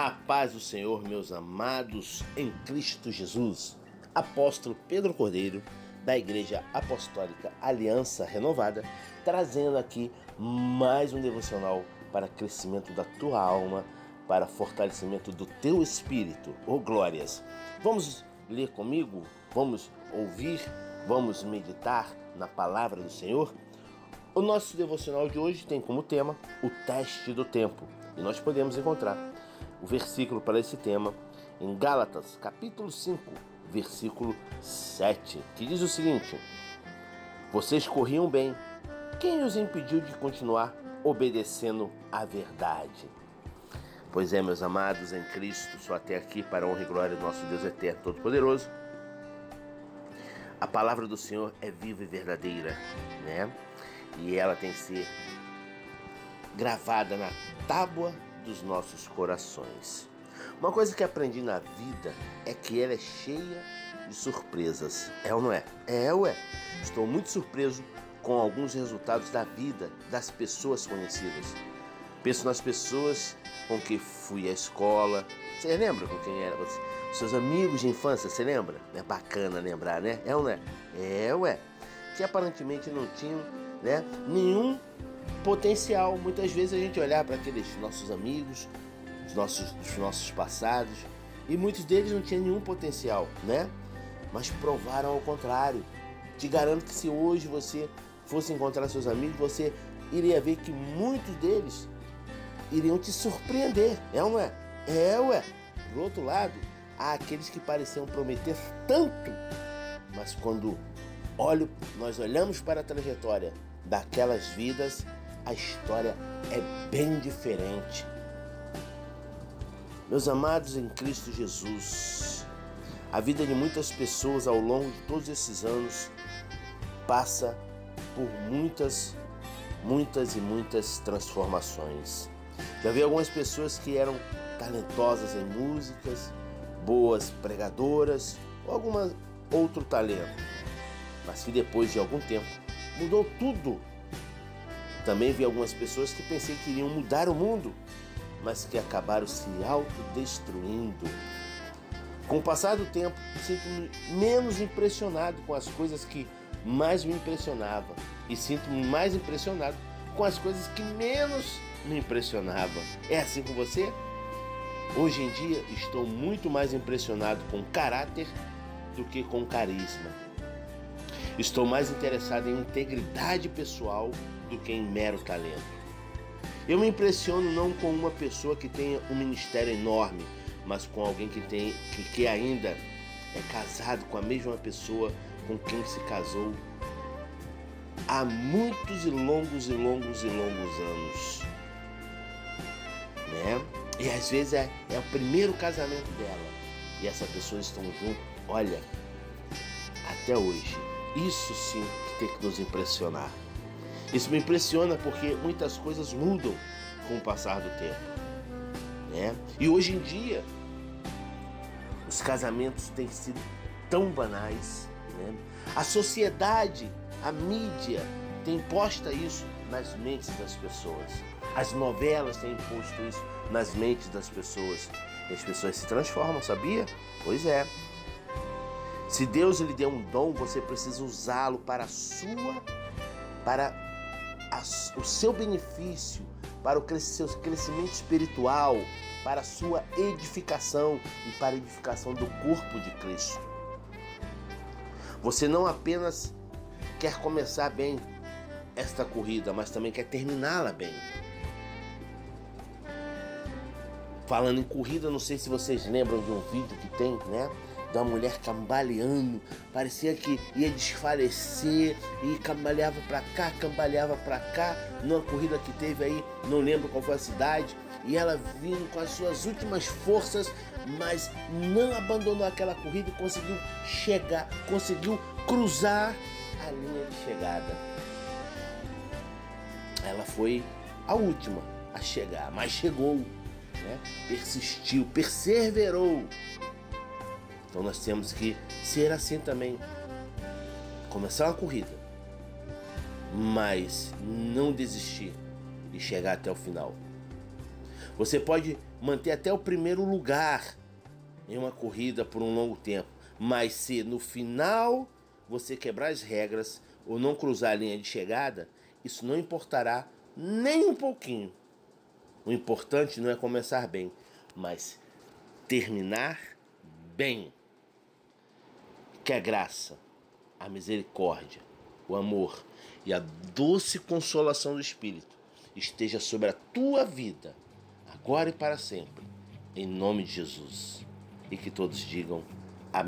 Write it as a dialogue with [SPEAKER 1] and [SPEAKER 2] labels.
[SPEAKER 1] A paz do Senhor, meus amados em Cristo Jesus. Apóstolo Pedro Cordeiro, da Igreja Apostólica Aliança Renovada, trazendo aqui mais um devocional para crescimento da tua alma, para fortalecimento do teu espírito. Oh glórias! Vamos ler comigo? Vamos ouvir? Vamos meditar na palavra do Senhor? O nosso devocional de hoje tem como tema o teste do tempo e nós podemos encontrar o versículo para esse tema em Gálatas, capítulo 5, versículo 7, que diz o seguinte: Vocês corriam bem, quem os impediu de continuar obedecendo à verdade? Pois é, meus amados em Cristo, só até aqui para a honra e glória do nosso Deus eterno todo-poderoso. A palavra do Senhor é viva e verdadeira, né? E ela tem que ser gravada na tábua dos nossos corações. Uma coisa que aprendi na vida é que ela é cheia de surpresas. É ou não é? É, ué. Estou muito surpreso com alguns resultados da vida das pessoas conhecidas. Penso nas pessoas com que fui à escola. Você lembra com quem era? Seus amigos de infância, você lembra? É bacana lembrar, né? É ou não é? É, ué. Que aparentemente não tinham né, nenhum potencial. Muitas vezes a gente olhar para aqueles nossos amigos, os nossos, os nossos passados, e muitos deles não tinham nenhum potencial, né? Mas provaram ao contrário. Te garanto que se hoje você fosse encontrar seus amigos, você iria ver que muitos deles iriam te surpreender. É ou não é? É, ué. Por outro lado, há aqueles que pareciam prometer tanto, mas quando olho, nós olhamos para a trajetória daquelas vidas, a história é bem diferente. Meus amados em Cristo Jesus, a vida de muitas pessoas ao longo de todos esses anos passa por muitas, muitas e muitas transformações. Já vi algumas pessoas que eram talentosas em músicas, boas pregadoras ou algum outro talento, mas que depois de algum tempo mudou tudo também vi algumas pessoas que pensei que iriam mudar o mundo, mas que acabaram se autodestruindo. Com o passar do tempo, sinto-me menos impressionado com as coisas que mais me impressionavam e sinto-me mais impressionado com as coisas que menos me impressionavam. É assim com você? Hoje em dia estou muito mais impressionado com caráter do que com carisma. Estou mais interessado em integridade pessoal do que em mero talento. Eu me impressiono não com uma pessoa que tenha um ministério enorme, mas com alguém que, tem, que, que ainda é casado com a mesma pessoa com quem se casou há muitos e longos e longos e longos anos. Né? E às vezes é, é o primeiro casamento dela. E essa pessoa estão juntos, olha, até hoje. Isso sim que tem que nos impressionar. Isso me impressiona porque muitas coisas mudam com o passar do tempo. Né? E hoje em dia, os casamentos têm sido tão banais. Né? A sociedade, a mídia tem posto isso nas mentes das pessoas. As novelas têm imposto isso nas mentes das pessoas. E as pessoas se transformam, sabia? Pois é. Se Deus lhe deu um dom, você precisa usá-lo para a sua, para a, o seu benefício, para o seu crescimento espiritual, para a sua edificação e para a edificação do corpo de Cristo. Você não apenas quer começar bem esta corrida, mas também quer terminá-la bem. Falando em corrida, não sei se vocês lembram de um vídeo que tem, né? Da mulher cambaleando, parecia que ia desfalecer e cambaleava para cá, cambaleava para cá, numa corrida que teve aí, não lembro qual foi a cidade, e ela vindo com as suas últimas forças, mas não abandonou aquela corrida e conseguiu chegar, conseguiu cruzar a linha de chegada. Ela foi a última a chegar, mas chegou, né? persistiu, perseverou então nós temos que ser assim também. Começar uma corrida, mas não desistir e chegar até o final. Você pode manter até o primeiro lugar em uma corrida por um longo tempo, mas se no final você quebrar as regras ou não cruzar a linha de chegada, isso não importará nem um pouquinho. O importante não é começar bem, mas terminar bem. Que a graça, a misericórdia, o amor e a doce consolação do Espírito esteja sobre a tua vida, agora e para sempre, em nome de Jesus. E que todos digam